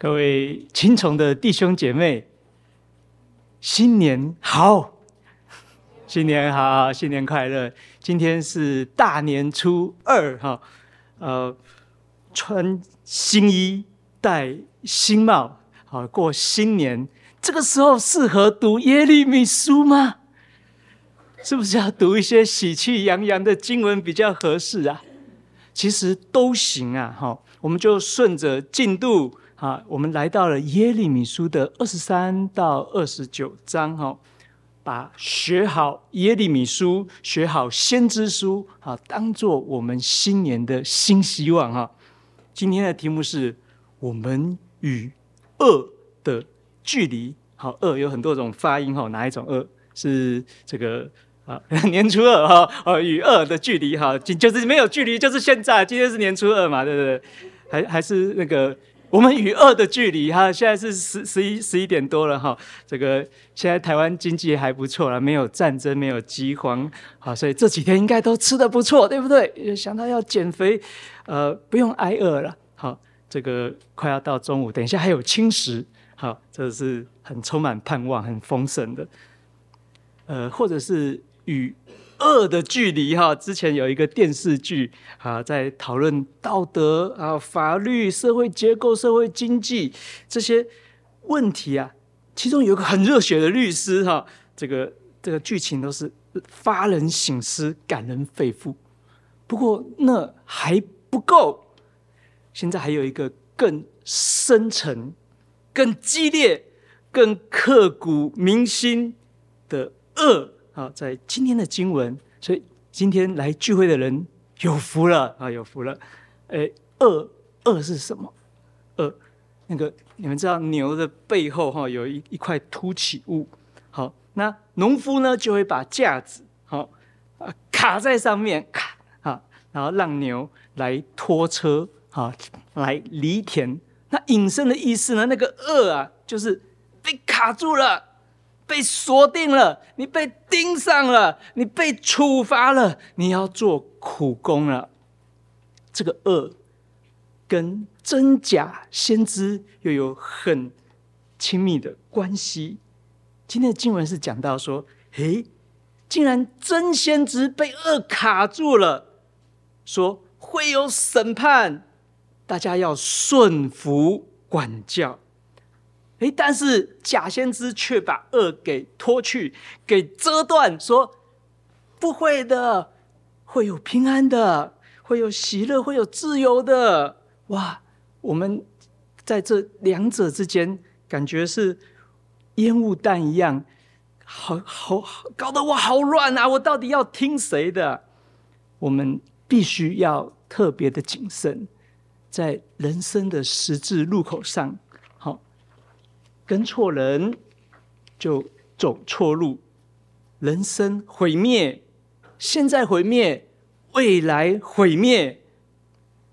各位亲崇的弟兄姐妹，新年好！新年好，新年快乐！今天是大年初二，哈，呃，穿新衣，戴新帽，好过新年。这个时候适合读耶利米书吗？是不是要读一些喜气洋洋的经文比较合适啊？其实都行啊，哈，我们就顺着进度。啊，我们来到了耶利米书的二十三到二十九章，哈，把学好耶利米书、学好先知书，啊，当做我们新年的新希望，哈。今天的题目是我们与恶的距离，好，恶有很多种发音，哈，哪一种恶是这个啊？年初二，哈，呃，与恶的距离，哈，就是没有距离，就是现在，今天是年初二嘛，对不对？还还是那个。我们与恶的距离哈，现在是十十一十一点多了哈。这个现在台湾经济还不错了，没有战争，没有饥荒，好，所以这几天应该都吃得不错，对不对？想到要减肥，呃，不用挨饿了。好，这个快要到中午，等一下还有轻食，好，这是很充满盼望、很丰盛的。呃，或者是与。恶的距离哈，之前有一个电视剧啊，在讨论道德啊、法律、社会结构、社会经济这些问题啊。其中有一个很热血的律师哈，这个这个剧情都是发人省思、感人肺腑。不过那还不够，现在还有一个更深沉、更激烈、更刻骨铭心的恶。啊，在今天的经文，所以今天来聚会的人有福了啊，有福了。诶，恶恶是什么？恶，那个你们知道牛的背后哈有一一块凸起物，好，那农夫呢就会把架子好啊卡在上面卡啊，然后让牛来拖车啊来犁田。那引申的意思呢，那个恶啊就是被卡住了。被锁定了，你被盯上了，你被处罚了，你要做苦工了。这个恶跟真假先知又有很亲密的关系。今天的经文是讲到说，诶，竟然真先知被恶卡住了，说会有审判，大家要顺服管教。诶，但是假先知却把恶给拖去，给遮断，说不会的，会有平安的，会有喜乐，会有自由的。哇，我们在这两者之间，感觉是烟雾弹一样，好好好，搞得我好乱啊！我到底要听谁的？我们必须要特别的谨慎，在人生的十字路口上。跟错人就走错路，人生毁灭，现在毁灭，未来毁灭，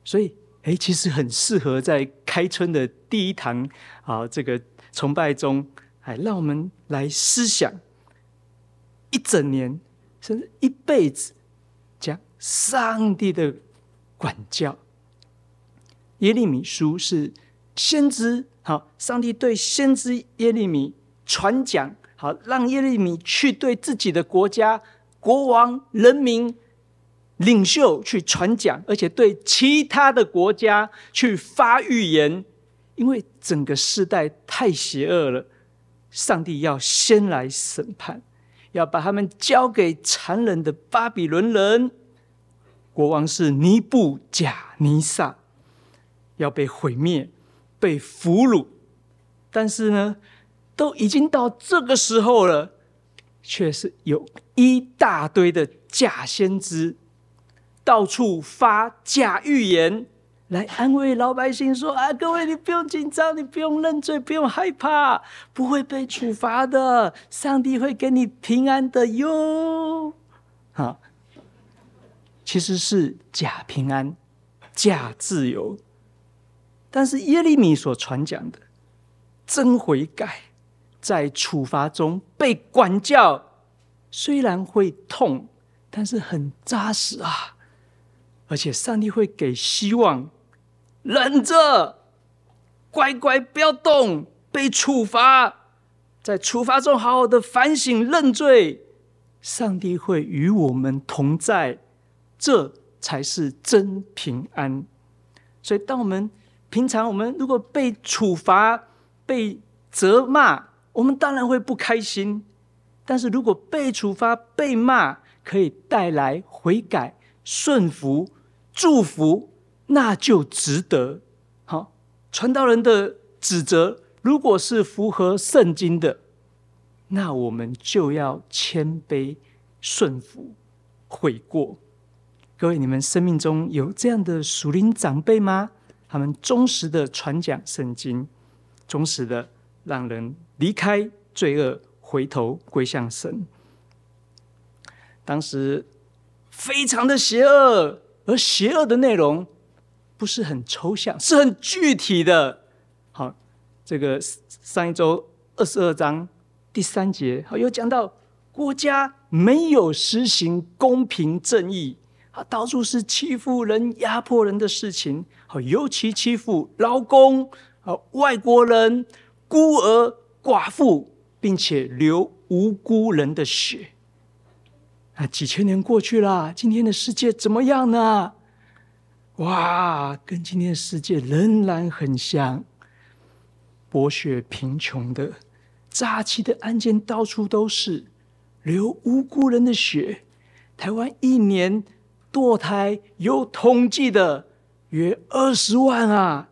所以，哎，其实很适合在开春的第一堂啊，这个崇拜中，哎，让我们来思想一整年，甚至一辈子，讲上帝的管教。耶利米书是先知。好，上帝对先知耶利米传讲，好，让耶利米去对自己的国家、国王、人民、领袖去传讲，而且对其他的国家去发预言，因为整个世代太邪恶了，上帝要先来审判，要把他们交给残忍的巴比伦人，国王是尼布甲尼撒，要被毁灭。被俘虏，但是呢，都已经到这个时候了，却是有一大堆的假先知，到处发假预言来安慰老百姓说：“啊，各位你不用紧张，你不用认罪，不用害怕，不会被处罚的，上帝会给你平安的哟。”哈，其实是假平安，假自由。但是耶利米所传讲的真悔改，在处罚中被管教，虽然会痛，但是很扎实啊！而且上帝会给希望，忍着乖乖不要动，被处罚，在处罚中好好的反省认罪，上帝会与我们同在，这才是真平安。所以，当我们平常我们如果被处罚、被责骂，我们当然会不开心；但是如果被处罚、被骂，可以带来悔改、顺服、祝福，那就值得。好，传道人的指责，如果是符合圣经的，那我们就要谦卑、顺服、悔过。各位，你们生命中有这样的属灵长辈吗？他们忠实的传讲圣经，忠实的让人离开罪恶，回头归向神。当时非常的邪恶，而邪恶的内容不是很抽象，是很具体的。好，这个上一周二十二章第三节，好，有讲到国家没有实行公平正义。啊，到处是欺负人、压迫人的事情，好，尤其欺负劳工、啊，外国人、孤儿、寡妇，并且流无辜人的血。啊，几千年过去了，今天的世界怎么样呢？哇，跟今天的世界仍然很像，剥削贫穷的、诈欺的案件到处都是，流无辜人的血。台湾一年。堕胎有统计的约二十万啊，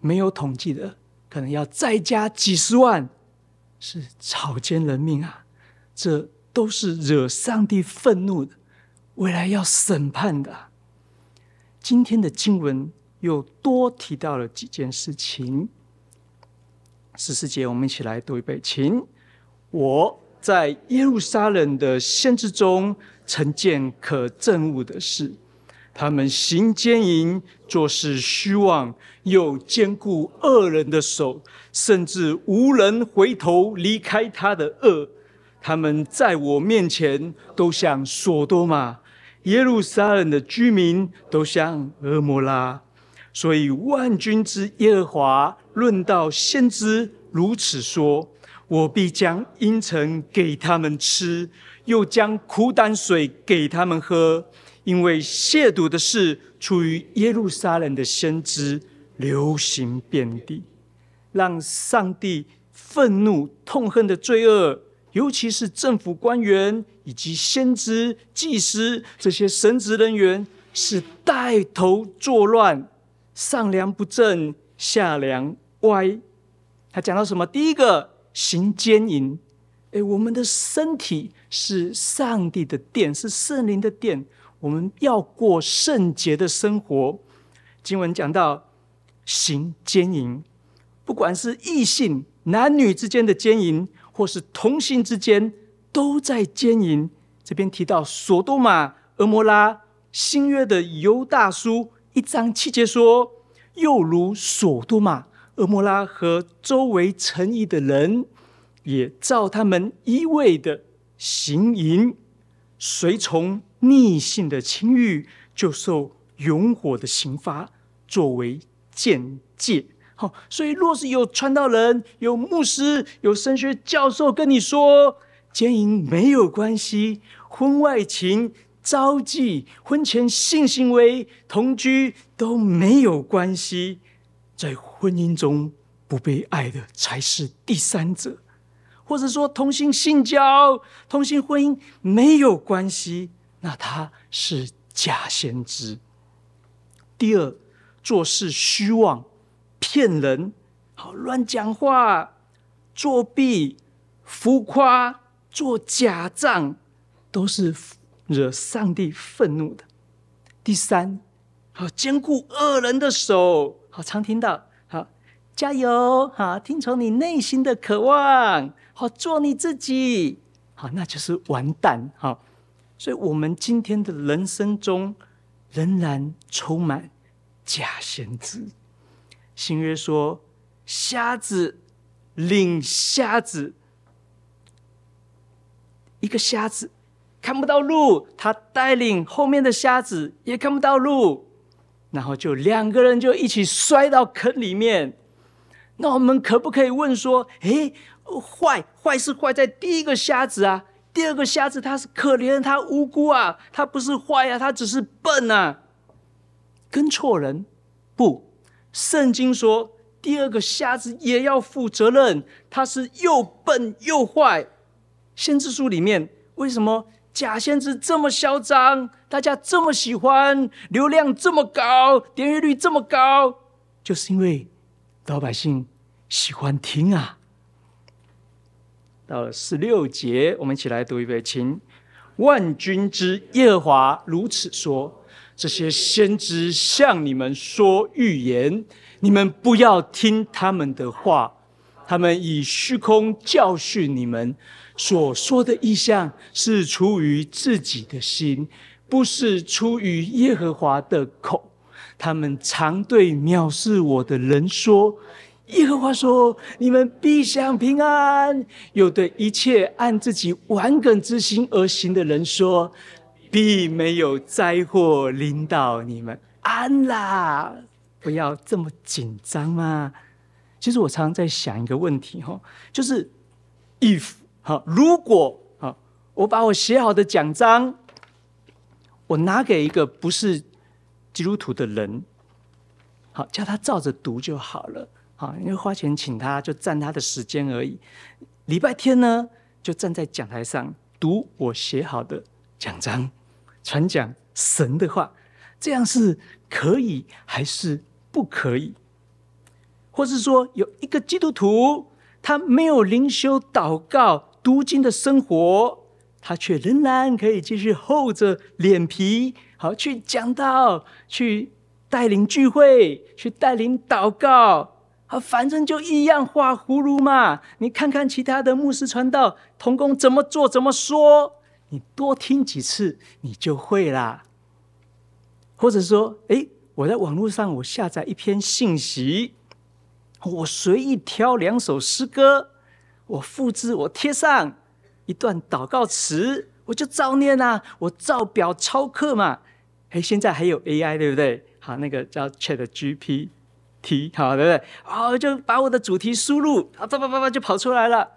没有统计的可能要再加几十万，是草菅人命啊！这都是惹上帝愤怒的，未来要审判的。今天的经文又多提到了几件事情。十四节，我们一起来读一遍，请我在耶路撒冷的先知中。曾见可憎恶的事，他们行奸淫，做事虚妄，又坚固恶人的手，甚至无人回头离开他的恶。他们在我面前都像索多玛，耶路撒冷的居民都像蛾摩拉。所以万军之耶和华论到先知如此说：我必将阴沉给他们吃。又将苦胆水给他们喝，因为亵渎的事出于耶路撒冷的先知，流行遍地，让上帝愤怒痛恨的罪恶，尤其是政府官员以及先知、祭司这些神职人员，是带头作乱，上梁不正下梁歪。他讲到什么？第一个行奸淫。诶，我们的身体是上帝的殿，是圣灵的殿。我们要过圣洁的生活。经文讲到行奸淫，不管是异性男女之间的奸淫，或是同性之间，都在奸淫。这边提到索多玛、俄摩拉，新约的犹大书一章七节说：“又如索多玛、俄摩拉和周围城邑的人。”也照他们一味的行淫，随从逆性的情欲，就受永火的刑罚，作为鉴戒。好，所以若是有传道人、有牧师、有神学教授跟你说，奸淫没有关系，婚外情、招妓、婚前性行为、同居都没有关系，在婚姻中不被爱的才是第三者。或者说同性性交、同性婚姻没有关系，那他是假先知。第二，做事虚妄、骗人、好乱讲话、作弊、浮夸、做假账，都是惹上帝愤怒的。第三，好坚固恶人的手，好常听到，加油，好听从你内心的渴望。好，做你自己，好，那就是完蛋，好，所以，我们今天的人生中仍然充满假先知。新约说，瞎子领瞎子，一个瞎子看不到路，他带领后面的瞎子也看不到路，然后就两个人就一起摔到坑里面。那我们可不可以问说，诶，坏坏是坏在第一个瞎子啊，第二个瞎子他是可怜，他无辜啊，他不是坏啊，他只是笨啊，跟错人。不，圣经说第二个瞎子也要负责任，他是又笨又坏。先知书里面为什么假先知这么嚣张，大家这么喜欢，流量这么高，点阅率这么高，就是因为。老百姓喜欢听啊！到了十六节，我们一起来读一遍，请万军之耶和华如此说：这些先知向你们说预言，你们不要听他们的话，他们以虚空教训你们，所说的意象是出于自己的心，不是出于耶和华的口。他们常对藐视我的人说：“耶和华说，你们必享平安。”又对一切按自己顽梗之心而行的人说：“必没有灾祸临到你们。”安啦，不要这么紧张啊！其实我常常在想一个问题哈，就是 if 哈，如果哈，我把我写好的奖章，我拿给一个不是。基督徒的人，好，叫他照着读就好了。好，因为花钱请他，就占他的时间而已。礼拜天呢，就站在讲台上读我写好的讲章，传讲神的话，这样是可以还是不可以？或是说，有一个基督徒，他没有灵修、祷告、读经的生活，他却仍然可以继续厚着脸皮。好，去讲道，去带领聚会，去带领祷告，好，反正就一样画葫芦嘛。你看看其他的牧师传道同工怎么做，怎么说，你多听几次，你就会啦。或者说，诶，我在网络上我下载一篇信息，我随意挑两首诗歌，我复制，我贴上一段祷告词，我就照念啊，我照表抄课嘛。哎，现在还有 AI，对不对？好，那个叫 ChatGPT，好，对不对？好，就把我的主题输入，啊，叭叭叭叭就跑出来了。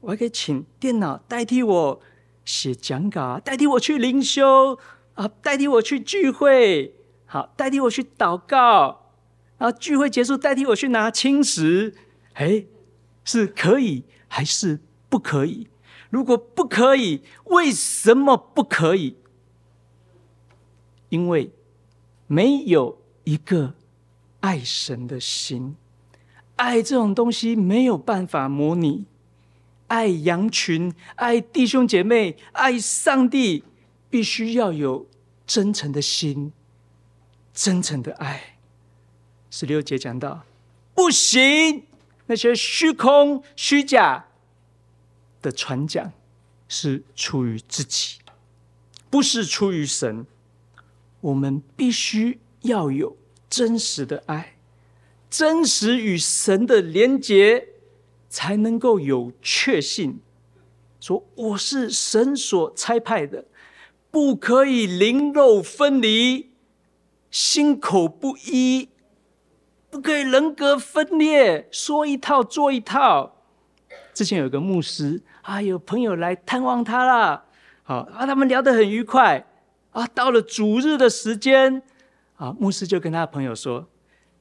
我还可以请电脑代替我写讲稿，代替我去灵修，啊，代替我去聚会，好，代替我去祷告，然后聚会结束，代替我去拿青石。哎，是可以还是不可以？如果不可以，为什么不可以？因为没有一个爱神的心，爱这种东西没有办法模拟。爱羊群、爱弟兄姐妹、爱上帝，必须要有真诚的心、真诚的爱。十六节讲到，不行，那些虚空虚假的传讲是出于自己，不是出于神。我们必须要有真实的爱，真实与神的连结，才能够有确信，说我是神所差派的，不可以灵肉分离，心口不一，不可以人格分裂，说一套做一套。之前有个牧师啊，有朋友来探望他了，好啊，他们聊得很愉快。啊，到了主日的时间，啊，牧师就跟他的朋友说：“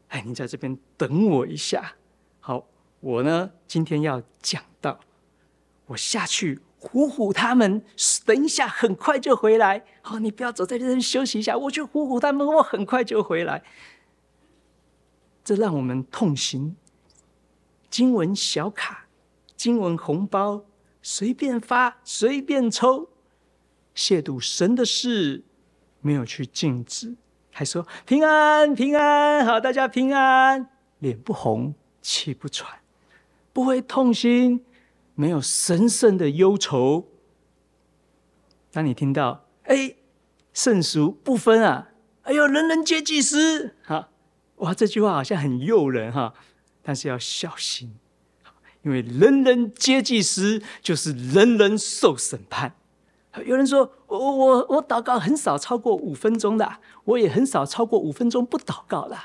哎，你在这边等我一下。好，我呢今天要讲到，我下去唬唬他们，等一下很快就回来。好，你不要走在这边休息一下，我去唬唬他们，我很快就回来。这让我们痛心。经文小卡，经文红包，随便发，随便抽。”亵渎神的事没有去禁止，还说平安平安，好，大家平安，脸不红气不喘，不会痛心，没有神圣的忧愁。当你听到哎，圣俗不分啊，哎呦，人人皆祭司，哈，哇，这句话好像很诱人哈，但是要小心，因为人人皆祭司，就是人人受审判。有人说我我我祷告很少超过五分钟的，我也很少超过五分钟不祷告的。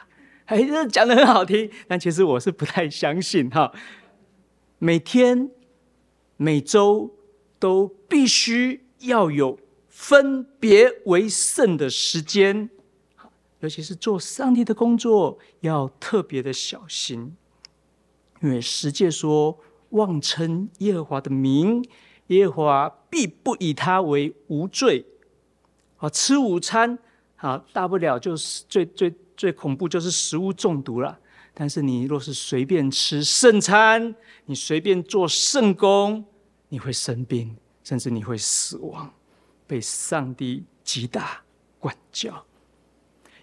哎，这讲得很好听，但其实我是不太相信哈。每天、每周都必须要有分别为圣的时间，尤其是做上帝的工作，要特别的小心，因为十诫说：“妄称耶和华的名，耶和华必不以他为无罪。”啊，吃午餐，好，大不了就是最最。最恐怖就是食物中毒了。但是你若是随便吃圣餐，你随便做圣工，你会生病，甚至你会死亡，被上帝击打管教。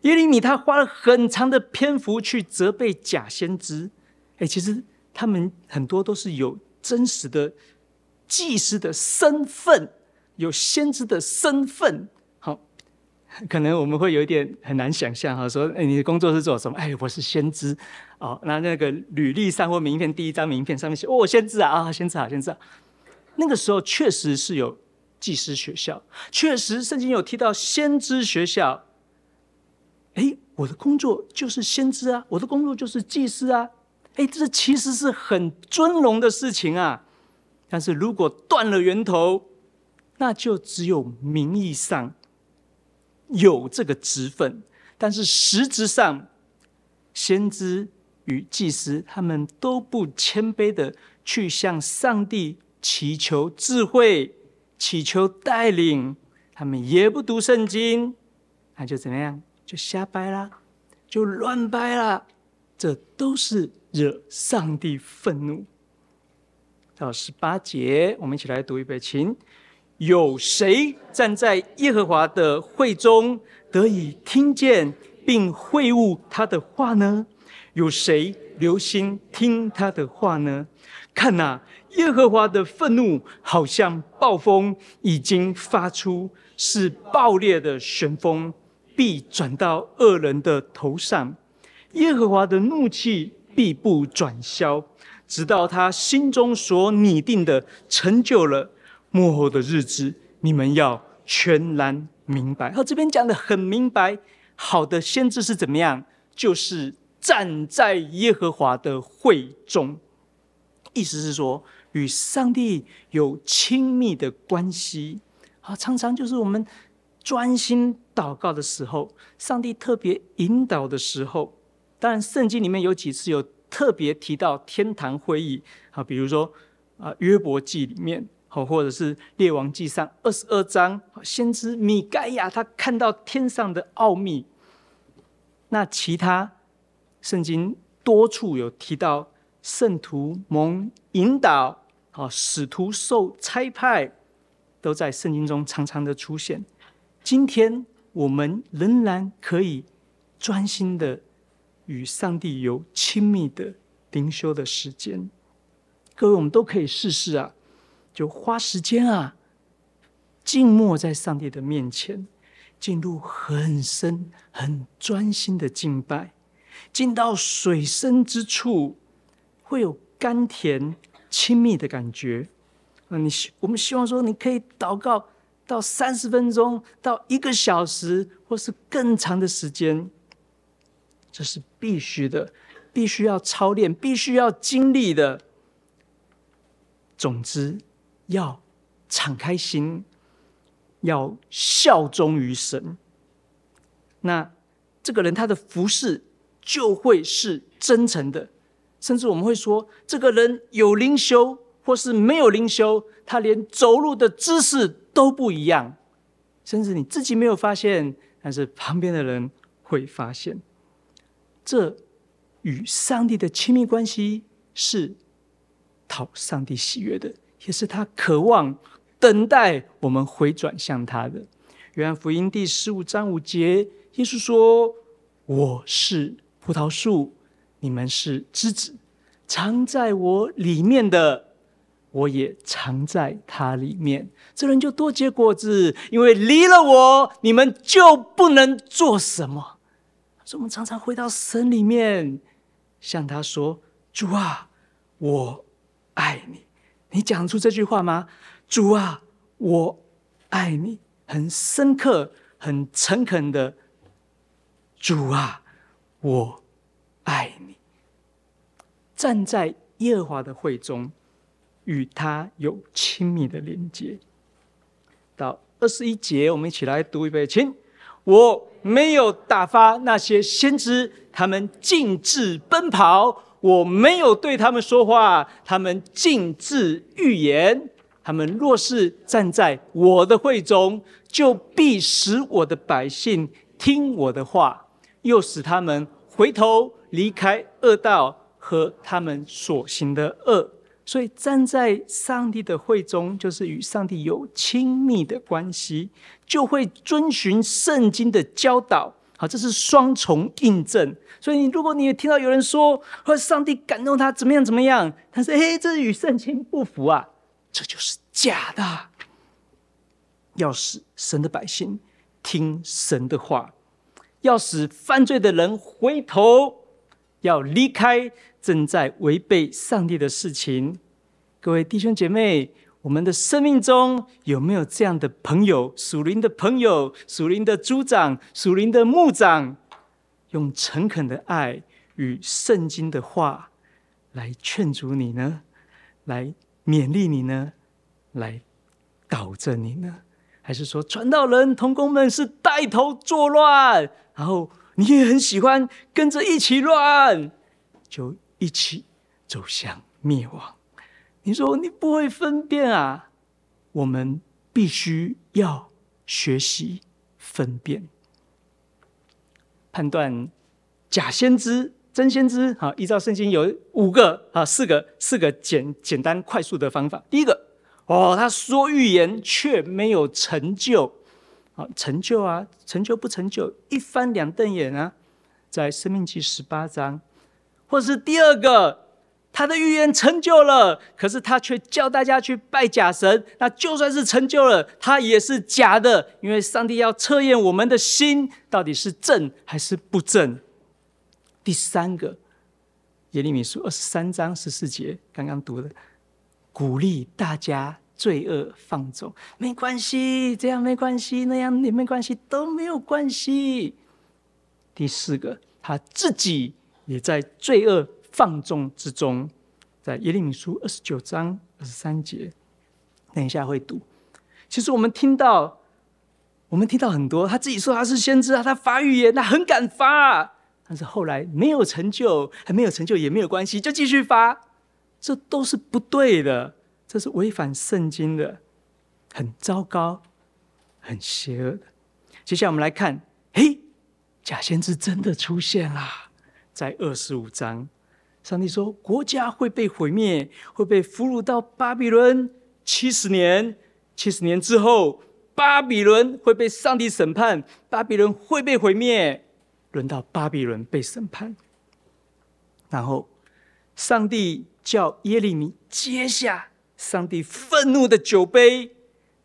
耶利米他花了很长的篇幅去责备假先知。哎，其实他们很多都是有真实的祭司的身份，有先知的身份。好可能我们会有一点很难想象哈，说，哎，你的工作是做什么？哎，我是先知，哦，那那个履历上或名片第一张名片上面写，哦，先知啊，啊，先知啊，先知啊。那个时候确实是有祭司学校，确实圣经有提到先知学校。哎，我的工作就是先知啊，我的工作就是祭司啊，哎，这其实是很尊荣的事情啊。但是如果断了源头，那就只有名义上。有这个职分，但是实质上，先知与祭司他们都不谦卑的去向上帝祈求智慧、祈求带领，他们也不读圣经，那就怎么样？就瞎掰啦，就乱掰啦，这都是惹上帝愤怒。到十八节，我们一起来读一遍，请。有谁站在耶和华的会中得以听见并会悟他的话呢？有谁留心听他的话呢？看哪，耶和华的愤怒好像暴风已经发出，是暴烈的旋风，必转到恶人的头上。耶和华的怒气必不转消，直到他心中所拟定的成就了。幕后的日子，你们要全然明白。他，这边讲得很明白。好的先知是怎么样？就是站在耶和华的会中，意思是说与上帝有亲密的关系。啊，常常就是我们专心祷告的时候，上帝特别引导的时候。当然，圣经里面有几次有特别提到天堂会议。啊，比如说啊，约伯记里面。好，或者是列王记上二十二章，先知米该亚他看到天上的奥秘。那其他圣经多处有提到圣徒蒙引导，啊，使徒受差派，都在圣经中常常的出现。今天我们仍然可以专心的与上帝有亲密的灵修的时间。各位，我们都可以试试啊。就花时间啊，静默在上帝的面前，进入很深、很专心的敬拜，进到水深之处，会有甘甜、亲密的感觉。那你我们希望说，你可以祷告到三十分钟到一个小时，或是更长的时间，这是必须的，必须要操练，必须要经历的。总之。要敞开心，要效忠于神。那这个人他的服饰就会是真诚的，甚至我们会说，这个人有灵修或是没有灵修，他连走路的姿势都不一样。甚至你自己没有发现，但是旁边的人会发现。这与上帝的亲密关系是讨上帝喜悦的。也是他渴望等待我们回转向他的。约翰福音第十五章五节，耶稣说：“我是葡萄树，你们是枝子，藏在我里面的，我也藏在他里面。这人就多结果子，因为离了我，你们就不能做什么。”我们常常回到神里面，向他说：“主啊，我爱你。”你讲出这句话吗？主啊，我爱你，很深刻、很诚恳的。主啊，我爱你。站在耶和华的会中，与他有亲密的连接。到二十一节，我们一起来读一遍，请。我没有打发那些先知，他们径自奔跑；我没有对他们说话，他们径自预言。他们若是站在我的会中，就必使我的百姓听我的话，又使他们回头离开恶道和他们所行的恶。所以站在上帝的会中，就是与上帝有亲密的关系，就会遵循圣经的教导。好，这是双重印证。所以如果你也听到有人说，或上帝感动他怎么样怎么样，他说：“嘿，这与圣经不符啊，这就是假的。”要使神的百姓听神的话，要使犯罪的人回头，要离开。正在违背上帝的事情，各位弟兄姐妹，我们的生命中有没有这样的朋友？属灵的朋友，属灵的族长，属灵的牧长，用诚恳的爱与圣经的话来劝阻你呢？来勉励你呢？来导正你呢？还是说传道人、同工们是带头作乱，然后你也很喜欢跟着一起乱，就？一起走向灭亡。你说你不会分辨啊？我们必须要学习分辨、判断假先知、真先知。好，依照圣经有五个啊，四个四个简简单快速的方法。第一个，哦，他说预言却没有成就，好，成就啊，成就不成就，一翻两瞪眼啊，在生命记十八章。或是第二个，他的预言成就了，可是他却叫大家去拜假神。那就算是成就了，他也是假的，因为上帝要测验我们的心到底是正还是不正。第三个，耶利米书二十三章十四节刚刚读的，鼓励大家罪恶放纵，没关系，这样没关系，那样也没关系，都没有关系。第四个，他自己。也在罪恶放纵之中，在耶利米书二十九章二十三节，等一下会读。其实我们听到，我们听到很多，他自己说他是先知啊，他发预言，他很敢发，但是后来没有成就，还没有成就也没有关系，就继续发，这都是不对的，这是违反圣经的，很糟糕，很邪恶的。接下来我们来看，嘿，假先知真的出现了。在二十五章，上帝说国家会被毁灭，会被俘虏到巴比伦七十年。七十年之后，巴比伦会被上帝审判，巴比伦会被毁灭，轮到巴比伦被审判。然后，上帝叫耶利米接下上帝愤怒的酒杯，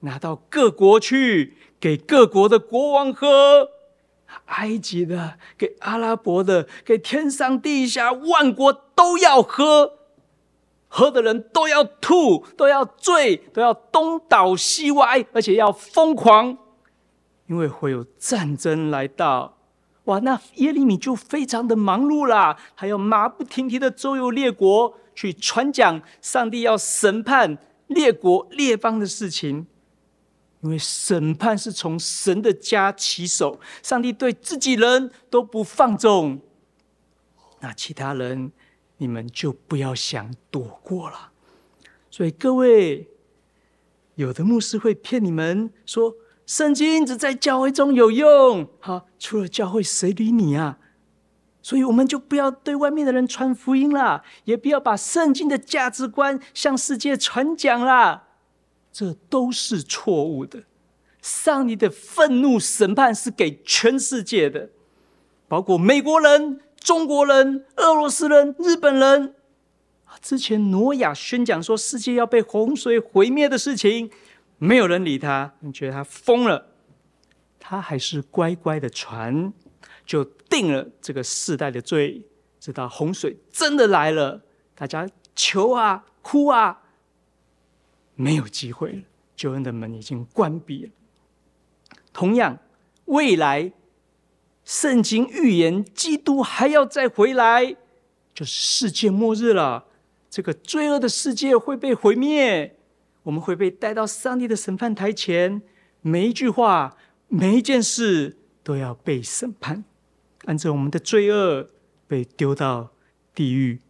拿到各国去，给各国的国王喝。埃及的，给阿拉伯的，给天上地下万国都要喝，喝的人都要吐，都要醉，都要东倒西歪，而且要疯狂，因为会有战争来到。哇，那耶利米就非常的忙碌啦，还要马不停蹄的周游列国，去传讲上帝要审判列国列邦的事情。因为审判是从神的家起手，上帝对自己人都不放纵，那其他人你们就不要想躲过了。所以各位，有的牧师会骗你们说，圣经只在教会中有用，好，除了教会谁理你啊？所以我们就不要对外面的人传福音了，也不要把圣经的价值观向世界传讲了。这都是错误的。上帝的愤怒审判是给全世界的，包括美国人、中国人、俄罗斯人、日本人。之前挪亚宣讲说世界要被洪水毁灭的事情，没有人理他，你觉得他疯了？他还是乖乖的传，就定了这个世代的罪。直到洪水真的来了，大家求啊、哭啊。没有机会了，救恩的门已经关闭了。同样，未来圣经预言基督还要再回来，就是世界末日了。这个罪恶的世界会被毁灭，我们会被带到上帝的审判台前，每一句话、每一件事都要被审判，按照我们的罪恶被丢到地狱，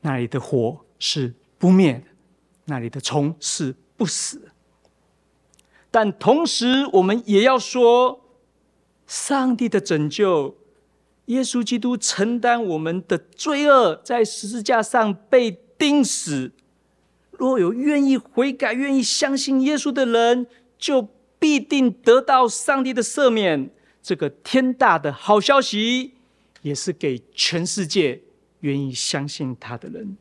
那里的火是不灭的，那里的虫是不死。但同时，我们也要说，上帝的拯救，耶稣基督承担我们的罪恶，在十字架上被钉死。若有愿意悔改、愿意相信耶稣的人，就必定得到上帝的赦免。这个天大的好消息，也是给全世界愿意相信他的人。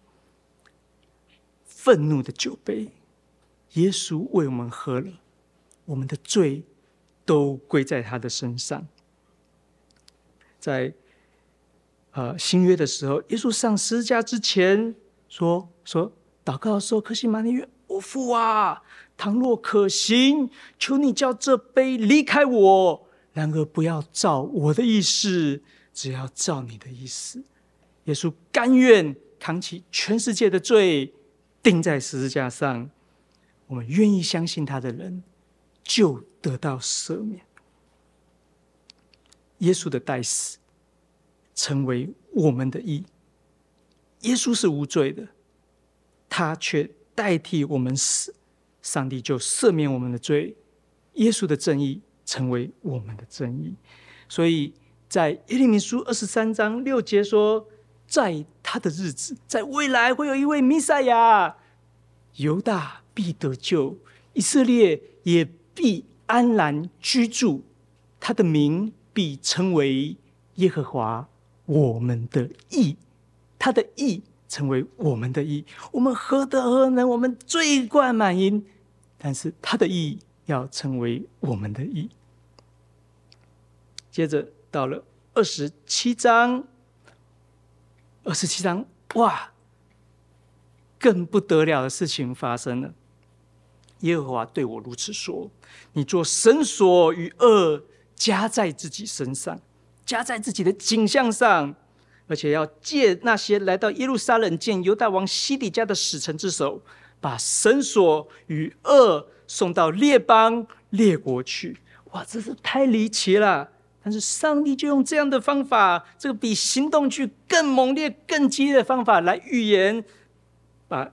愤怒的酒杯，耶稣为我们喝了。我们的罪都归在他的身上。在呃新约的时候，耶稣上十字架之前说说祷告的时候，客西马尼园，我父啊，倘若可行，求你叫这杯离开我，然而不要照我的意思，只要照你的意思。耶稣甘愿扛起全世界的罪，钉在十字架上。我们愿意相信他的人，就得到赦免。耶稣的代死成为我们的义。耶稣是无罪的，他却代替我们死，上帝就赦免我们的罪。耶稣的正义成为我们的正义。所以在耶利米书二十三章六节说，在他的日子，在未来会有一位弥赛亚，犹大必得救，以色列也。必安然居住，他的名必称为耶和华我们的义，他的义成为我们的义。我们何德何能？我们罪贯满盈，但是他的义要成为我们的义。接着到了二十七章，二十七章，哇，更不得了的事情发生了。耶和华对我如此说：“你做绳索与恶，加在自己身上，加在自己的颈项上，而且要借那些来到耶路撒冷见犹大王西底家的使臣之手，把绳索与恶送到列邦列国去。”哇，这是太离奇了！但是上帝就用这样的方法，这个比行动剧更猛烈、更激烈的方法来预言，把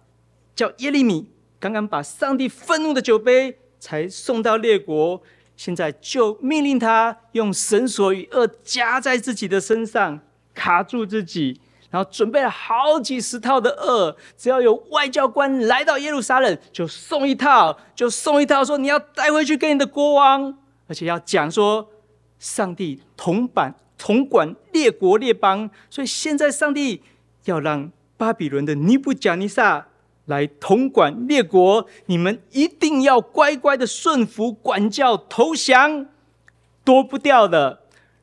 叫耶利米。刚刚把上帝愤怒的酒杯才送到列国，现在就命令他用绳索与恶夹在自己的身上，卡住自己，然后准备了好几十套的轭，只要有外交官来到耶路撒冷，就送一套，就送一套，说你要带回去给你的国王，而且要讲说上帝统管统管列国列邦，所以现在上帝要让巴比伦的尼布甲尼撒。来统管列国，你们一定要乖乖的顺服、管教、投降，躲不掉的。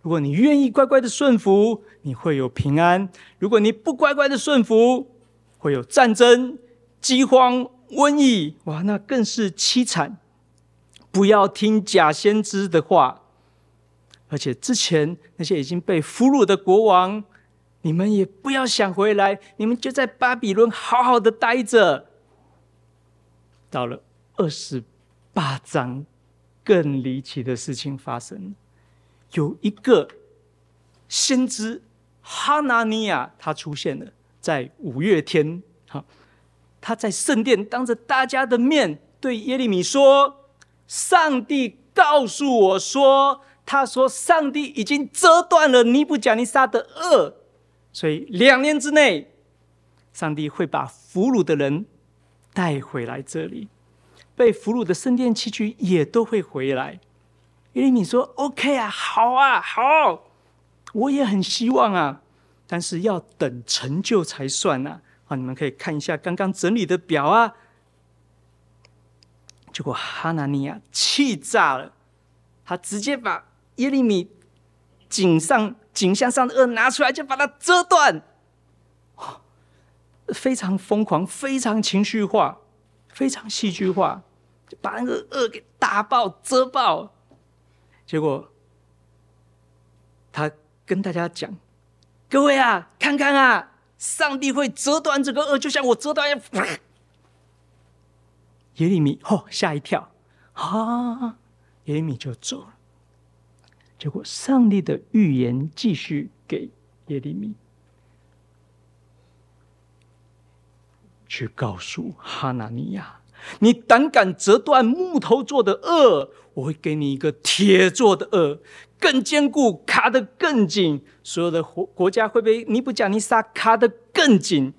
如果你愿意乖乖的顺服，你会有平安；如果你不乖乖的顺服，会有战争、饥荒、瘟疫，哇，那更是凄惨。不要听假先知的话，而且之前那些已经被俘虏的国王。你们也不要想回来，你们就在巴比伦好好的待着。到了二十八章，更离奇的事情发生，有一个先知哈拿尼亚，他出现了，在五月天，哈，他在圣殿当着大家的面对耶利米说：“上帝告诉我说，他说上帝已经折断了尼布甲尼撒的轭。”所以两年之内，上帝会把俘虏的人带回来这里，被俘虏的圣殿器具也都会回来。耶利米说：“OK 啊，好啊，好，我也很希望啊，但是要等成就才算啊。”啊，你们可以看一下刚刚整理的表啊。结果哈拿尼亚气炸了，他直接把耶利米颈上。颈项上的恶拿出来就把它折断，非常疯狂，非常情绪化，非常戏剧化，就把那个恶给打爆、折爆。结果他跟大家讲：“各位啊，看看啊，上帝会折断这个恶，就像我折断一样。”耶利米哦，吓一跳，啊，耶利米就走了。结果上帝的预言继续给耶利米去告诉哈拿尼亚。你胆敢折断木头做的恶，我会给你一个铁做的轭，更坚固，卡得更紧。所有的国国家会被尼布甲尼撒卡得更紧。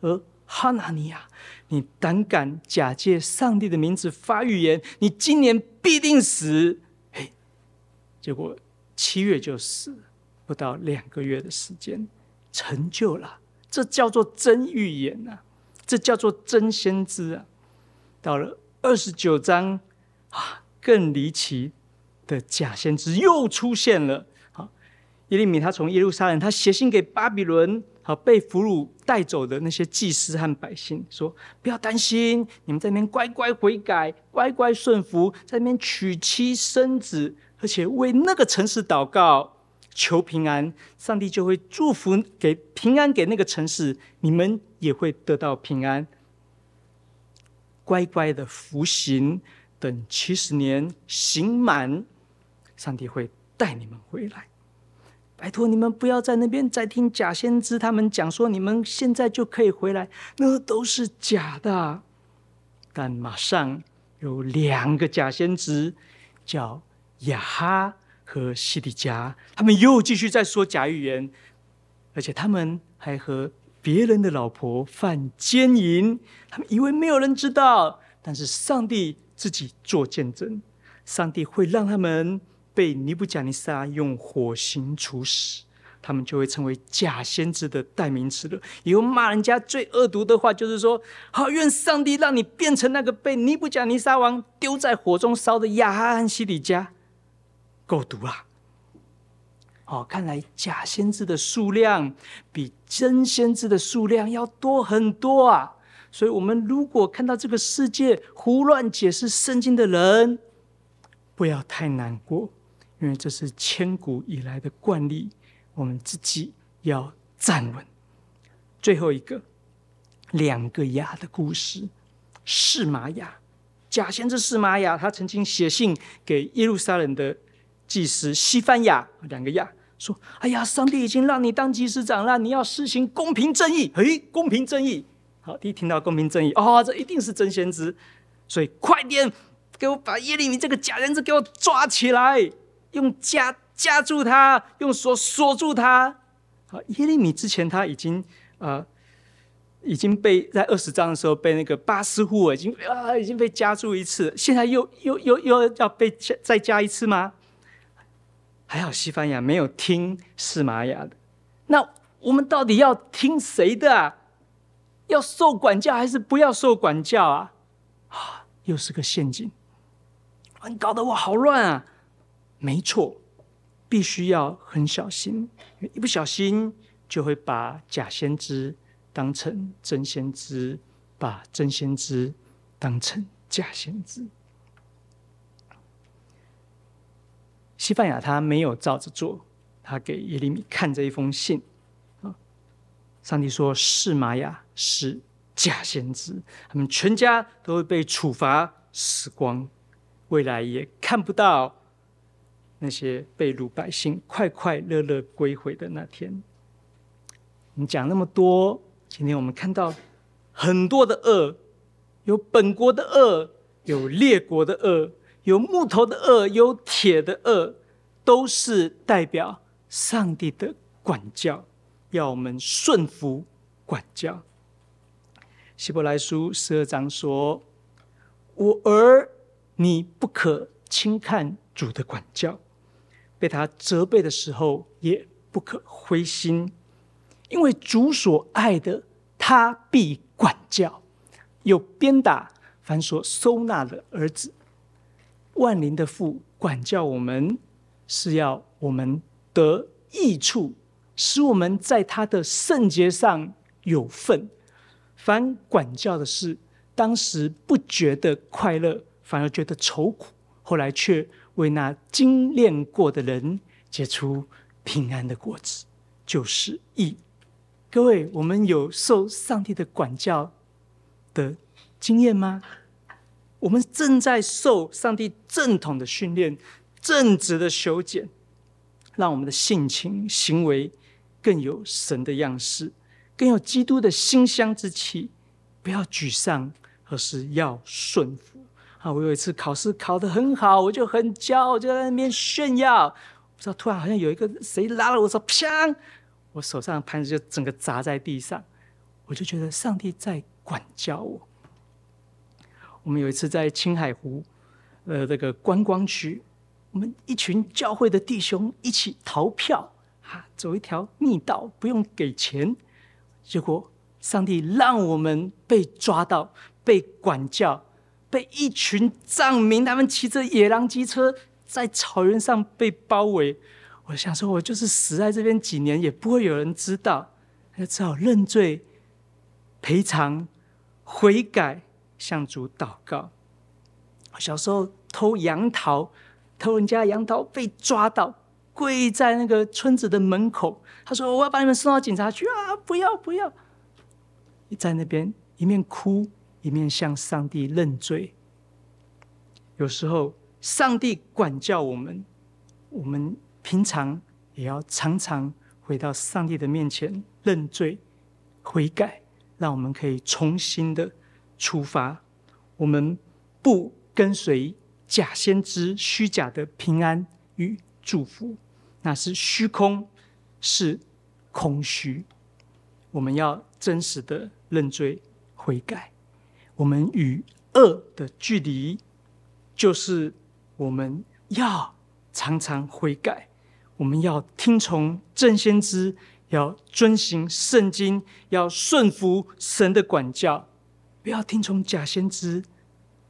而哈拿尼亚，你胆敢假借上帝的名字发预言，你今年必定死。嘿，结果七月就死，不到两个月的时间，成就了。这叫做真预言啊，这叫做真先知啊。到了二十九章啊，更离奇的假先知又出现了。好，耶利米他从耶路撒冷，他写信给巴比伦，好被俘虏带走的那些祭司和百姓，说：不要担心，你们在那边乖乖悔改，乖乖顺服，在那边娶妻生子，而且为那个城市祷告，求平安，上帝就会祝福给平安给那个城市，你们也会得到平安。乖乖的服行，等七十年刑满，上帝会带你们回来。拜托你们不要在那边再听假先知他们讲说，你们现在就可以回来，那都是假的。但马上有两个假先知，叫亚哈和西底家，他们又继续在说假预言，而且他们还和。别人的老婆犯奸淫，他们以为没有人知道，但是上帝自己做见证，上帝会让他们被尼布甲尼撒用火刑处死，他们就会成为假先知的代名词了。以后骂人家最恶毒的话，就是说：好，愿上帝让你变成那个被尼布甲尼撒王丢在火中烧的亚哈和西里家，够毒啊！哦，看来假先知的数量比真先知的数量要多很多啊！所以，我们如果看到这个世界胡乱解释圣经的人，不要太难过，因为这是千古以来的惯例。我们自己要站稳。最后一个，两个亚的故事，释玛雅，假先知释玛雅，他曾经写信给耶路撒冷的。祭司西番雅两个亚说：“哎呀，上帝已经让你当祭司长了，你要施行公平正义。嘿，公平正义，好，第一听到公平正义，哦，这一定是真先知，所以快点给我把耶利米这个假先知给我抓起来，用夹夹住他，用锁锁住他。好，耶利米之前他已经、呃，已经被在二十章的时候被那个巴斯户已经啊、已经被夹住一次，现在又又又又要被再加一次吗？”还好西班牙没有听示玛雅的，那我们到底要听谁的啊？要受管教还是不要受管教啊？啊，又是个陷阱！你搞得我好乱啊！没错，必须要很小心，一不小心就会把假先知当成真先知，把真先知当成假先知。西班牙他没有照着做，他给耶利米看这一封信，上帝说是玛雅是假先知，他们全家都会被处罚死光，未来也看不到那些被掳百姓快快乐乐归回的那天。我们讲那么多，今天我们看到很多的恶，有本国的恶，有列国的恶。有木头的恶，有铁的恶，都是代表上帝的管教，要我们顺服管教。希伯来书十二章说：“我儿，你不可轻看主的管教，被他责备的时候，也不可灰心，因为主所爱的，他必管教，又鞭打凡所收纳的儿子。”万灵的父管教我们，是要我们得益处，使我们在他的圣洁上有份。凡管教的事，当时不觉得快乐，反而觉得愁苦；后来却为那精炼过的人结出平安的果子，就是义。各位，我们有受上帝的管教的经验吗？我们正在受上帝正统的训练、正直的修剪，让我们的性情、行为更有神的样式，更有基督的馨香之气。不要沮丧，而是要顺服。啊，我有一次考试考得很好，我就很骄傲，就在那边炫耀。不知道突然好像有一个谁拉了我手，啪！我手上的盘子就整个砸在地上。我就觉得上帝在管教我。我们有一次在青海湖，呃，这个观光区，我们一群教会的弟兄一起逃票，啊，走一条密道，不用给钱。结果上帝让我们被抓到，被管教。被一群藏民，他们骑着野狼机车在草原上被包围。我想说，我就是死在这边几年，也不会有人知道。那只好认罪、赔偿、悔改，向主祷告。我小时候偷杨桃，偷人家杨桃被抓到，跪在那个村子的门口。他说：“我要把你们送到警察局啊！”不要不要！在那边一面哭。一面向上帝认罪。有时候，上帝管教我们，我们平常也要常常回到上帝的面前认罪悔改，让我们可以重新的出发。我们不跟随假先知虚假的平安与祝福，那是虚空，是空虚。我们要真实的认罪悔改。我们与恶的距离，就是我们要常常悔改，我们要听从真先知，要遵行圣经，要顺服神的管教，不要听从假先知，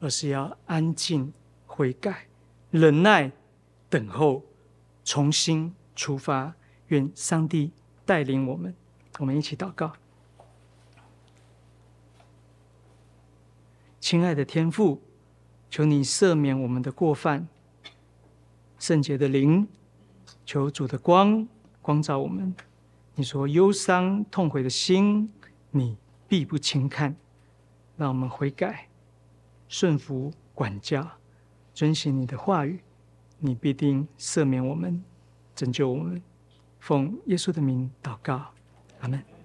而是要安静悔改，忍耐等候，重新出发。愿上帝带领我们，我们一起祷告。亲爱的天父，求你赦免我们的过犯，圣洁的灵，求主的光光照我们。你说忧伤痛悔的心，你必不轻看。让我们悔改，顺服管教，遵行你的话语，你必定赦免我们，拯救我们。奉耶稣的名祷告，阿门。